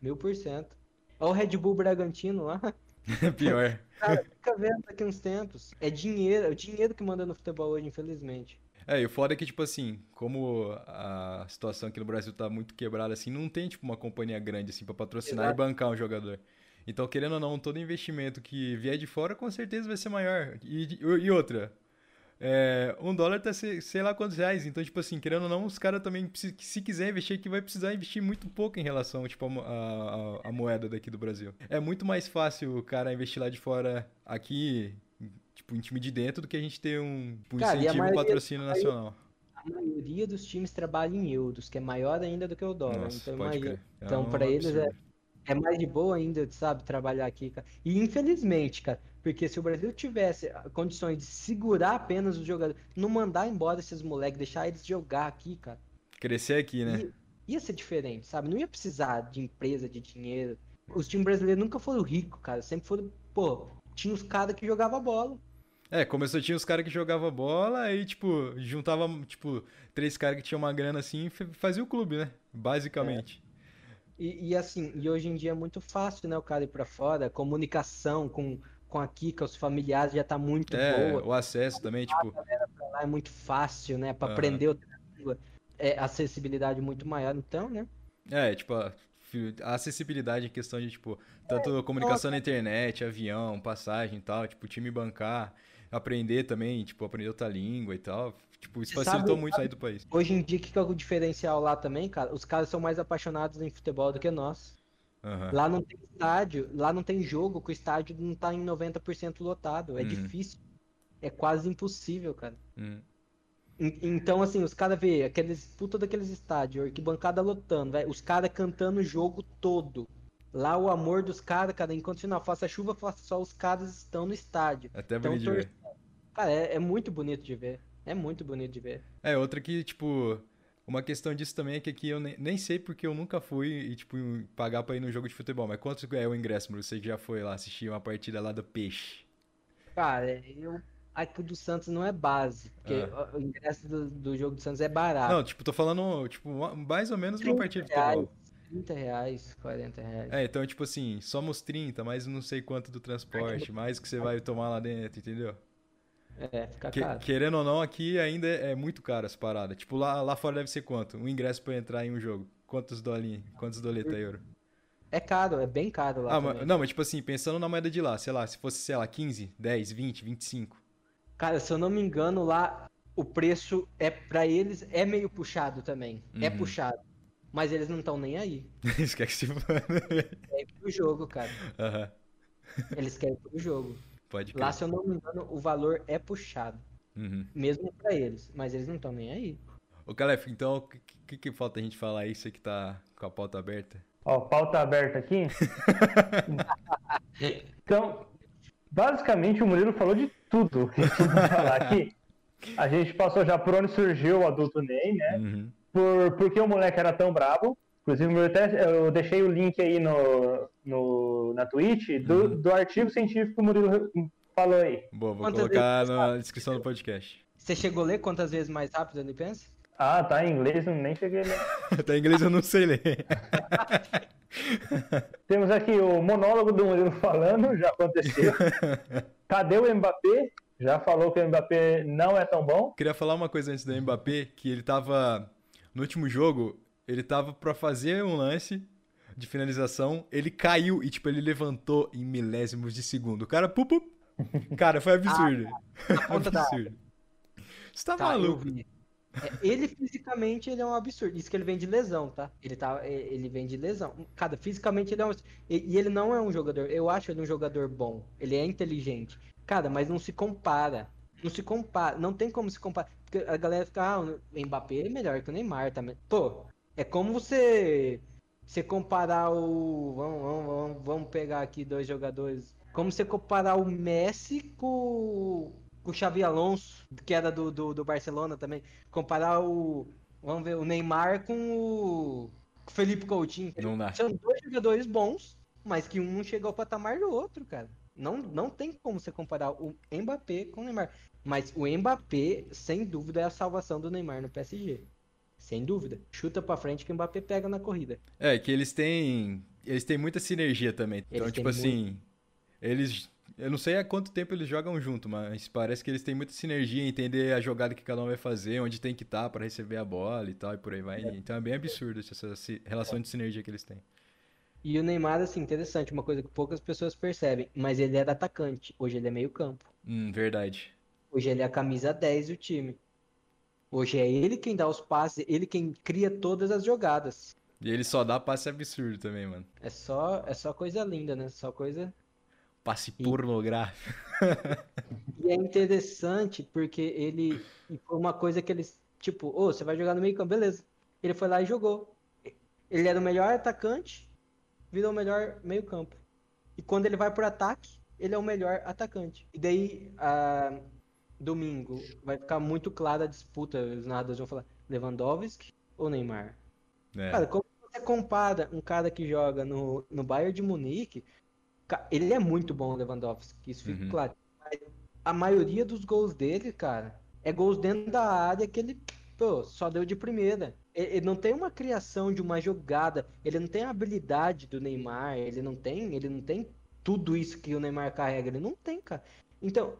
Mil por cento. Olha o Red Bull Bragantino lá. Pior. Cara, fica vendo daqui uns tempos. É dinheiro, é o dinheiro que manda no futebol hoje, infelizmente. É, e o foda é que, tipo assim, como a situação aqui no Brasil tá muito quebrada, assim, não tem, tipo, uma companhia grande, assim, pra patrocinar Exato. e bancar um jogador. Então, querendo ou não, todo investimento que vier de fora com certeza vai ser maior. E, e outra, é, um dólar tá sei, sei, lá quantos reais. Então, tipo assim, querendo ou não, os caras também, se, se, quiser investir aqui, vai precisar investir muito pouco em relação, tipo, a, a, a, moeda daqui do Brasil. É muito mais fácil o cara investir lá de fora aqui, tipo, em time de dentro, do que a gente ter um, um cara, incentivo, um patrocínio nacional. A maioria dos times trabalha em euros, que é maior ainda do que o dólar. Nossa, então, imagina. É então, para eles é, é mais de boa ainda, sabe, trabalhar aqui, cara. E infelizmente, cara, porque se o Brasil tivesse condições de segurar apenas os jogadores, não mandar embora esses moleques, deixar eles jogar aqui, cara. Crescer aqui, né? Ia, ia ser diferente, sabe? Não ia precisar de empresa, de dinheiro. Os times brasileiros nunca foram ricos, cara. Sempre foram, pô, tinha os caras que jogavam bola. É, começou, tinha os caras que jogavam bola, aí, tipo, juntava, tipo, três caras que tinham uma grana assim e fazia o clube, né? Basicamente. E, e, assim, e hoje em dia é muito fácil, né, o cara ir pra fora, comunicação com com a Kika, os familiares já tá muito é, boa. O acesso também, tipo. lá é muito fácil, né? Para uhum. aprender outra língua. É acessibilidade muito maior, então, né? É, tipo, a, acessibilidade em questão de, tipo, tanto é, comunicação na internet, avião, passagem e tal, tipo, time bancar, aprender também, tipo, aprender outra língua e tal. Tipo, isso facilitou sabe, muito sair do país. Hoje em dia, o que é o diferencial lá também, cara? Os caras são mais apaixonados em futebol do que nós. Uhum. Lá não tem estádio, lá não tem jogo que o estádio não tá em 90% lotado. É uhum. difícil. É quase impossível, cara. Uhum. Então, assim, os caras vê aqueles puta daqueles estádios, arquibancada lotando, véio, os caras cantando o jogo todo. Lá o amor dos caras, cara, enquanto final faça chuva, faça sol, os caras estão no estádio. Até bonito de ver. Cara, é, é muito bonito de ver. É muito bonito de ver. É, outra que, tipo, uma questão disso também é que aqui eu nem, nem sei porque eu nunca fui e, tipo, pagar pra ir no jogo de futebol. Mas quanto é o ingresso, Bruno? Você que já foi lá assistir uma partida lá do Peixe? Cara, eu. Aqui do Santos não é base, porque ah. o ingresso do, do, jogo do Santos é barato. Não, tipo, tô falando, tipo, mais ou menos uma partida de futebol. 30 reais, 40 reais. É, então, tipo assim, somos 30, mais não sei quanto do transporte, mais que você vai tomar lá dentro, entendeu? É, fica que, caro. Querendo ou não, aqui ainda é muito caro essa parada. Tipo, lá, lá fora deve ser quanto? Um ingresso pra entrar em um jogo. Quantos dolinhos? Quantos doleta euro? É caro, é bem caro lá. Ah, mas, não, mas tipo assim, pensando na moeda de lá, sei lá, se fosse, sei lá, 15, 10, 20, 25. Cara, se eu não me engano, lá o preço é para eles é meio puxado também. É uhum. É puxado. Mas eles não estão nem aí. Eles querem que se É pro jogo, cara. Uhum. Eles querem pro jogo. Pode Lá, se eu não me engano, o valor é puxado. Uhum. Mesmo para eles. Mas eles não estão nem aí. Ô, Calef, então o que, que, que, falta a gente falar aí? Você que tá com a pauta aberta? Ó, pauta aberta aqui. então, basicamente o Murilo falou de tudo que a gente vai falar aqui. A gente passou já por onde surgiu o adulto Ney, né? Uhum. Por, por que o moleque era tão brabo. Inclusive, eu, até, eu deixei o link aí no, no, na Twitch do, uhum. do artigo científico que o Murilo falou aí. Boa, vou quantas colocar na descrição do podcast. Você chegou a ler quantas vezes mais rápido, ele pensa? Ah, tá em inglês, nem cheguei a ler. tá em inglês, eu não sei ler. Temos aqui o monólogo do Murilo falando, já aconteceu. Cadê o Mbappé? Já falou que o Mbappé não é tão bom. Queria falar uma coisa antes do Mbappé, que ele tava no último jogo, ele tava para fazer um lance de finalização, ele caiu e, tipo, ele levantou em milésimos de segundo. O cara, pup, pup. Cara, foi absurdo. Ah, absurdo. Você tá, tá maluco? É, ele fisicamente ele é um absurdo. Isso que ele vem de lesão, tá? Ele tá, é, ele vem de lesão. Cara, fisicamente ele é um e ele não é um jogador. Eu acho ele um jogador bom. Ele é inteligente. Cara, mas não se compara. Não se compara, não tem como se comparar. Porque a galera fica, ah, o Mbappé é melhor que o Neymar também. Pô, é como você você comparar o. Vamos, vamos, vamos, pegar aqui dois jogadores. Como você comparar o Messi com, com o Xavi Alonso, que era do, do, do, Barcelona também. Comparar o. Vamos ver, o Neymar com o Felipe Coutinho. Não dá. São dois jogadores bons, mas que um chegou ao patamar do outro, cara. Não, não tem como você comparar o Mbappé com o Neymar. Mas o Mbappé, sem dúvida, é a salvação do Neymar no PSG. Sem dúvida. Chuta para frente que o Mbappé pega na corrida. É, que eles têm. Eles têm muita sinergia também. Então, tipo assim, muito... eles. Eu não sei há quanto tempo eles jogam junto, mas parece que eles têm muita sinergia, entender a jogada que cada um vai fazer, onde tem que estar tá para receber a bola e tal, e por aí vai. É. Então é bem absurdo essa relação de sinergia que eles têm. E o Neymar, assim, interessante, uma coisa que poucas pessoas percebem, mas ele era atacante, hoje ele é meio campo. Hum, verdade. Hoje ele é a camisa 10 do time. Hoje é ele quem dá os passes, ele quem cria todas as jogadas. E ele só dá passe absurdo também, mano. É só, é só coisa linda, né? Só coisa. Passe e... pornográfico. e é interessante porque ele. Foi uma coisa que eles. Tipo, ô, oh, você vai jogar no meio campo, beleza. Ele foi lá e jogou. Ele era o melhor atacante, virou o melhor meio campo. E quando ele vai pro ataque, ele é o melhor atacante. E daí, a... domingo, vai ficar muito clara a disputa. Os narradores vão falar Lewandowski ou Neymar? É. Cara, como você compara um cara que joga no, no Bayern de Munique, ele é muito bom, Lewandowski, isso fica uhum. claro. A maioria dos gols dele, cara, é gols dentro da área que ele pô, só deu de primeira. Ele, ele não tem uma criação de uma jogada, ele não tem a habilidade do Neymar, ele não tem, ele não tem tudo isso que o Neymar carrega, ele não tem, cara. Então,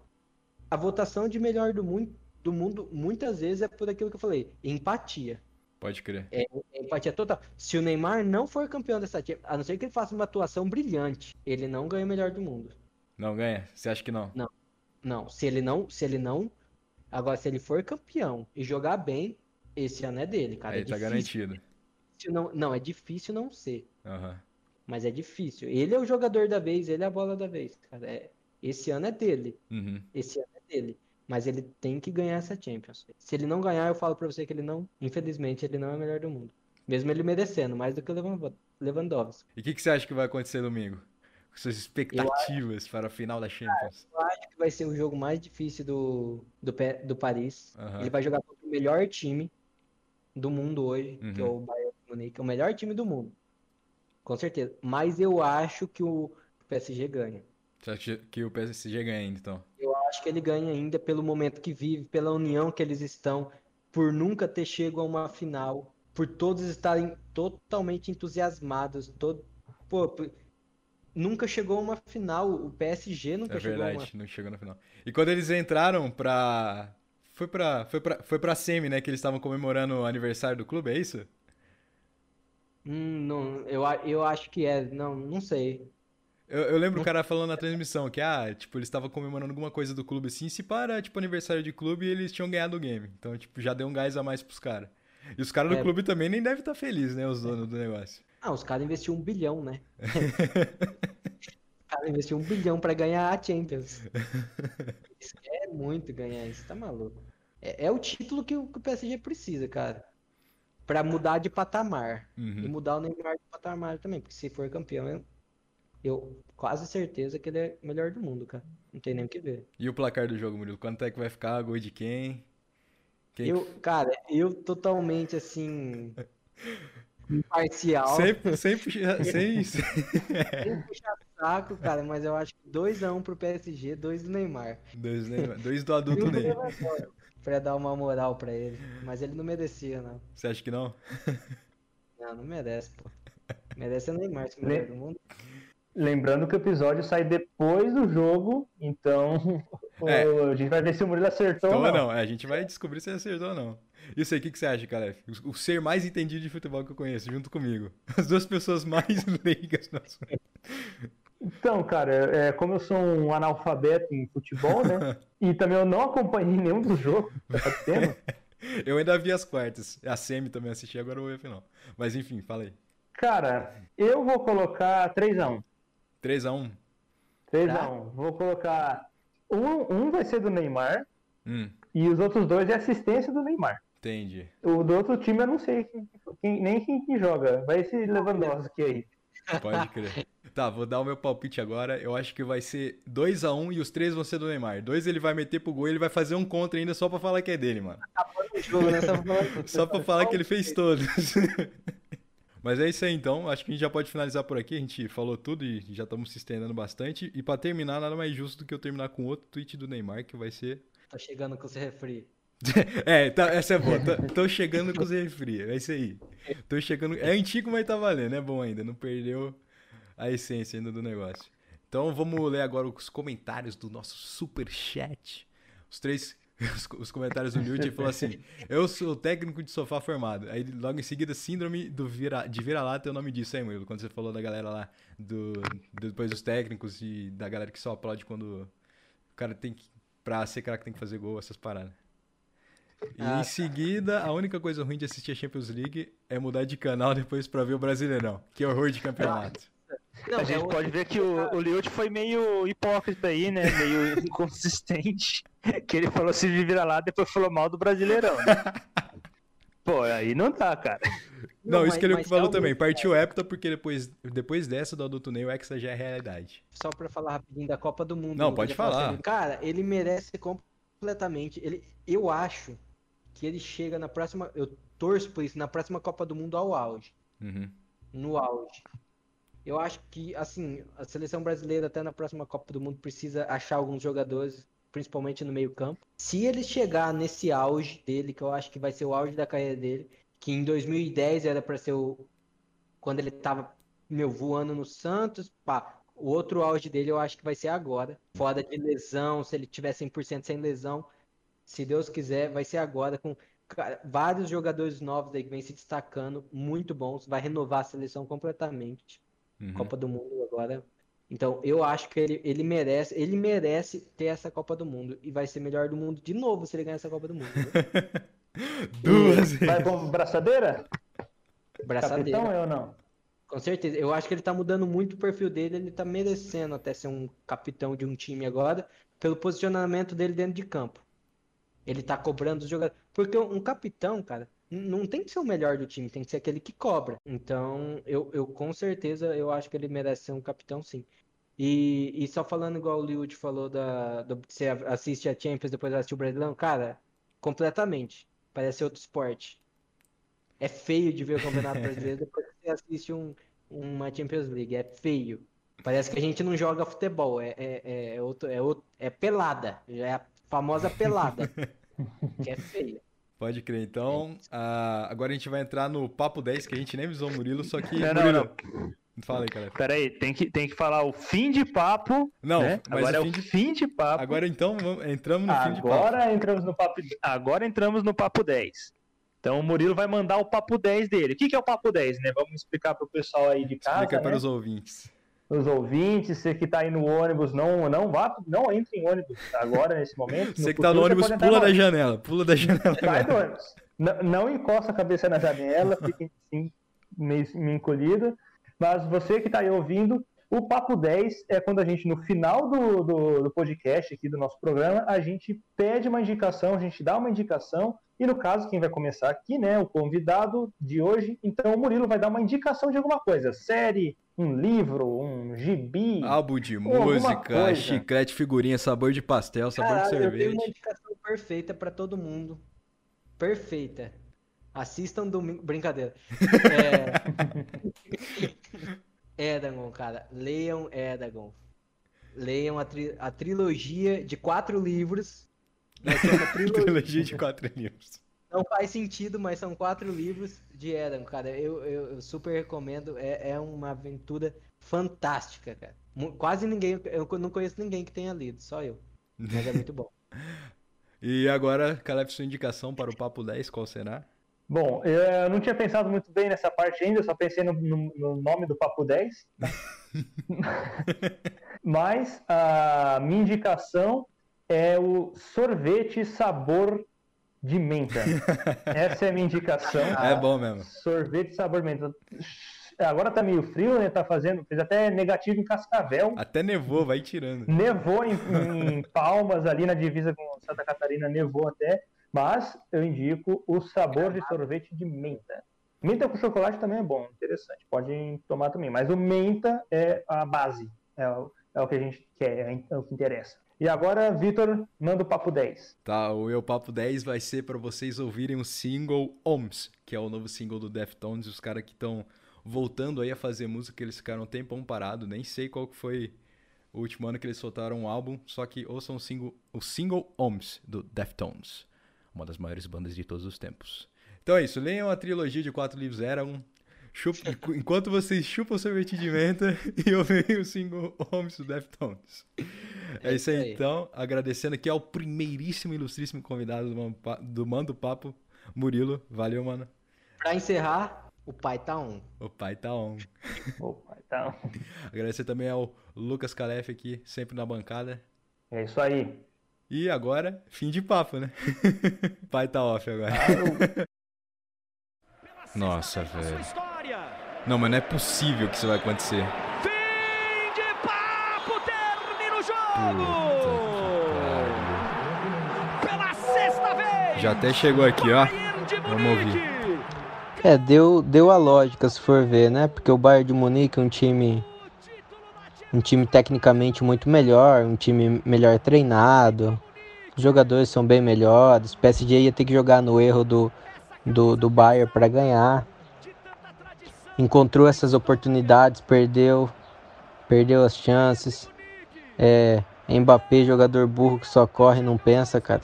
a votação de melhor do mundo, do mundo muitas vezes é por aquilo que eu falei, empatia. Pode crer. É, é empatia total. Se o Neymar não for campeão dessa Champions, a não ser que ele faça uma atuação brilhante, ele não ganha o melhor do mundo. Não ganha? Você acha que não? Não. Não, se ele não, se ele não, agora se ele for campeão e jogar bem, esse ano é dele, cara. Aí é tá garantido. Não, não, é difícil não ser. Uhum. Mas é difícil. Ele é o jogador da vez, ele é a bola da vez, cara. É, esse ano é dele. Uhum. Esse ano dele. Mas ele tem que ganhar essa Champions. Se ele não ganhar, eu falo pra você que ele não, infelizmente, ele não é o melhor do mundo. Mesmo ele merecendo, mais do que o Lewandowski. E o que, que, você acha que vai acontecer domingo? Suas expectativas acho... para a final da Champions? eu acho que vai ser o jogo mais difícil do, do, do Paris. Uhum. Ele vai jogar contra o melhor time do mundo hoje, uhum. que é o Bayern Munique. É o melhor time do mundo. Com certeza. Mas eu acho que o PSG ganha. Você acha que o PSG ganha ainda, então? Acho que ele ganha ainda pelo momento que vive, pela união que eles estão, por nunca ter chegado a uma final, por todos estarem totalmente entusiasmados. Todo... Pô, nunca chegou a uma final. O PSG nunca é chegou verdade, a uma... não chegou na final. E quando eles entraram pra. Foi pra, foi pra, foi pra Semi, né? Que eles estavam comemorando o aniversário do clube, é isso? Hum, não, eu, eu acho que é. Não, não sei. Eu, eu, lembro o cara falando na transmissão que, ah, tipo, eles estavam comemorando alguma coisa do clube assim, se para, tipo, aniversário de clube e eles tinham ganhado o game. Então, tipo, já deu um gás a mais pros caras. E os caras do é. clube também nem devem estar tá felizes, né, os donos do negócio. Ah, os caras investiram um bilhão, né? os caras investiram um bilhão pra ganhar a Champions. Eles querem muito ganhar isso, tá maluco. É, é o título que o, que o PSG precisa, cara para mudar de patamar. Uhum. E mudar o Neymar de patamar também, porque se for campeão, eu quase certeza que ele é o melhor do mundo, cara. Não tem nem o que ver. E o placar do jogo, Murilo? Quanto é que vai ficar? Gol de quem? quem... Eu, cara, eu totalmente assim. imparcial. Sempre, sempre, sem, sem puxar saco, cara, mas eu acho que 2x1 um pro PSG, 2 do Neymar. 2 do, dois do adulto Ney. pra dar uma moral pra ele. Mas ele não merecia, não. Você acha que não? Não, não merece, pô. Merece o Neymar, ser melhor do mundo. Lembrando que o episódio sai depois do jogo, então é. a gente vai ver se o Murilo acertou então, ou não. não. É, a gente vai descobrir se ele acertou ou não. Isso aí, o que, que você acha, Calef? O, ser mais entendido de futebol que eu conheço, junto comigo. As duas pessoas mais leigas no assunto. Então, cara, é, como eu sou um analfabeto em futebol, né? e também eu não acompanhei nenhum dos jogos que tá tendo. eu ainda vi as quartas. A semi também assisti, agora eu vou ver a final. Mas enfim, fala aí. Cara, eu vou colocar 3x1. 3x1. 3x1. Tá. Vou colocar. Um, um vai ser do Neymar. Hum. E os outros dois é assistência do Neymar. Entendi. O do outro time eu não sei quem, quem, nem quem que joga. Vai esse Lewandowski aí. Pode crer. Tá, vou dar o meu palpite agora. Eu acho que vai ser 2x1 um, e os três vão ser do Neymar. Dois ele vai meter pro gol e ele vai fazer um contra ainda só pra falar que é dele, mano. Só pra falar que ele fez todos. Mas é isso aí então, acho que a gente já pode finalizar por aqui. A gente falou tudo e já estamos se estendendo bastante. E para terminar, nada mais justo do que eu terminar com outro tweet do Neymar, que vai ser. Tá chegando com o refri. é, tá, essa é boa. Tô, tô chegando com o refri, é isso aí. Tô chegando. É antigo, mas tá valendo, é bom ainda. Não perdeu a essência ainda do negócio. Então vamos ler agora os comentários do nosso super chat. Os três os, os comentários do Liud e falou assim: Eu sou técnico de sofá formado. Aí logo em seguida, síndrome do vira, de vira-lata é o nome disso aí, Murilo. Quando você falou da galera lá, do, do, depois dos técnicos e da galera que só aplaude quando o cara tem que. Pra ser cara que tem que fazer gol, essas paradas. E ah, em tá. seguida, a única coisa ruim de assistir a Champions League é mudar de canal depois pra ver o Brasileirão. Que horror de campeonato. Não, a gente é pode ver que o, o Liut foi meio hipócrita aí, né? Meio inconsistente. Que ele falou se vira lá, depois falou mal do Brasileirão. Né? Pô, aí não tá, cara. Não, não isso mas, que ele falou também. Partiu o Hepta porque depois, depois dessa do adulto Ney, o Hexa já é realidade. Só pra falar rapidinho da Copa do Mundo. Não, pode falar. Assim, cara, ele merece completamente. Ele, eu acho que ele chega na próxima. Eu torço por isso, na próxima Copa do Mundo ao auge. Uhum. No auge. Eu acho que, assim, a seleção brasileira até na próxima Copa do Mundo precisa achar alguns jogadores, principalmente no meio-campo. Se ele chegar nesse auge dele, que eu acho que vai ser o auge da carreira dele, que em 2010 era para ser o quando ele tava meu voando no Santos, pá, o outro auge dele eu acho que vai ser agora. Fora de lesão, se ele tiver 100% sem lesão, se Deus quiser, vai ser agora com cara, vários jogadores novos aí que vem se destacando, muito bons, vai renovar a seleção completamente. Uhum. Copa do Mundo agora. Então, eu acho que ele, ele merece, ele merece ter essa Copa do Mundo e vai ser melhor do mundo de novo se ele ganhar essa Copa do Mundo. Duas. E vai com braçadeira? Braçadeira. Capitão eu não? Com certeza. Eu acho que ele tá mudando muito o perfil dele, ele tá merecendo até ser um capitão de um time agora, pelo posicionamento dele dentro de campo. Ele tá cobrando os jogadores. Porque um capitão, cara, não tem que ser o melhor do time, tem que ser aquele que cobra. Então, eu, eu com certeza eu acho que ele merece ser um capitão, sim. E, e só falando igual o Liud falou da, do, você assiste a Champions depois assiste o Brasileirão, cara, completamente. Parece outro esporte. É feio de ver o Campeonato Brasileiro depois que você assiste um, uma Champions League. É feio. Parece que a gente não joga futebol. É, é, é, outro, é, outro, é pelada. É a famosa pelada. que é feia. Pode crer. Então, uh, agora a gente vai entrar no Papo 10, que a gente nem visou o Murilo, só que. Não, Murilo, não, não. Fala aí, cara. Peraí, tem que, tem que falar o fim de papo. Não, né? agora é o fim de papo. Agora então entramos no agora fim de papo. Agora entramos no papo. Agora entramos no papo 10. Então o Murilo vai mandar o papo 10 dele. O que, que é o papo 10, né? Vamos explicar para o pessoal aí de casa. Explica né? para os ouvintes os ouvintes, você que está aí no ônibus, não, não vá, não entre em ônibus agora, nesse momento. Você que está no ônibus, pula da janela, pula da janela. Sai do ônibus. Não, não encosta a cabeça na janela, fique assim, meio, meio encolhido. Mas você que está aí ouvindo, o Papo 10 é quando a gente, no final do, do, do, podcast aqui do nosso programa, a gente pede uma indicação, a gente dá uma indicação, e no caso, quem vai começar aqui, né, o convidado de hoje, então o Murilo vai dar uma indicação de alguma coisa, série, um livro, um gibi. Álbum de música, chiclete, figurinha, sabor de pastel, sabor Caralho, de cerveja. Eu tenho uma indicação perfeita para todo mundo. Perfeita. Assistam domingo. Brincadeira. É... Edagon, cara. Leiam Edagon. Leiam a, tri... a trilogia de quatro livros. trilogia. trilogia de quatro livros. Não faz sentido, mas são quatro livros de Edagon, cara. Eu, eu, eu, super recomendo. É, é uma aventura fantástica, cara. Quase ninguém. Eu não conheço ninguém que tenha lido, só eu. Mas é muito bom. e agora, Caleb, sua indicação para o Papo 10, qual será? Bom, eu não tinha pensado muito bem nessa parte ainda, só pensei no, no, no nome do Papo 10. Mas a minha indicação é o sorvete sabor de menta. Essa é a minha indicação. É bom mesmo. Sorvete sabor menta. Agora tá meio frio, né? Tá fazendo, fez até negativo em Cascavel. Até nevou, vai tirando. Nevou em, em Palmas, ali na divisa com Santa Catarina, nevou até. Mas eu indico o sabor de sorvete de menta. Menta com chocolate também é bom, interessante. Pode tomar também. Mas o menta é a base. É o, é o que a gente quer, é o que interessa. E agora, Vitor, manda o papo 10. Tá, o meu papo 10 vai ser para vocês ouvirem o single OMS, que é o novo single do Deftones, os caras que estão voltando aí a fazer música, eles ficaram um tempão parado, nem sei qual que foi o último ano que eles soltaram um álbum, só que ouçam o single, o single OMS do Deftones uma das maiores bandas de todos os tempos. Então é isso, leiam a trilogia de quatro livros Eram. Chupa, enquanto vocês chupam o sorvete de menta e ouvem o single Homes do Deftones. É, é isso aí, então. Agradecendo aqui ao primeiríssimo ilustríssimo convidado do Mando Papo, Murilo. Valeu, mano. Pra encerrar, o pai tá on. O pai tá on. o pai tá on. Agradecer também ao Lucas Calef aqui, sempre na bancada. É isso aí. E agora, fim de papo, né? pai tá off agora. Nossa, velho. Não, mas não é possível que isso vai acontecer. Fim de papo, termina o jogo! Pela sexta vez! Já até chegou aqui, ó. Vamos ouvir. É, deu, deu a lógica se for ver, né? Porque o Bayern de Munique é um time um time tecnicamente muito melhor, um time melhor treinado. Os jogadores são bem melhores. O PSG ia ter que jogar no erro do do, do Bayern para ganhar encontrou essas oportunidades, perdeu, perdeu as chances. É, Mbappé, jogador burro que só corre e não pensa, cara.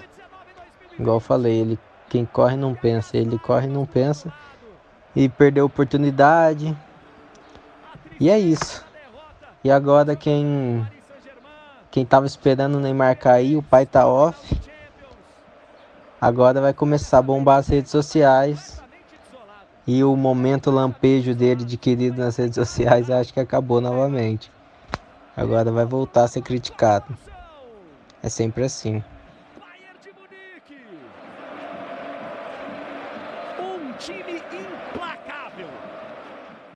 Igual eu falei, ele quem corre não pensa, ele corre e não pensa e perdeu a oportunidade. E é isso. E agora quem quem tava esperando o Neymar cair, o pai tá off. Agora vai começar a bombar as redes sociais e o momento lampejo dele de querido nas redes sociais acho que acabou novamente. Agora vai voltar a ser criticado. É sempre assim.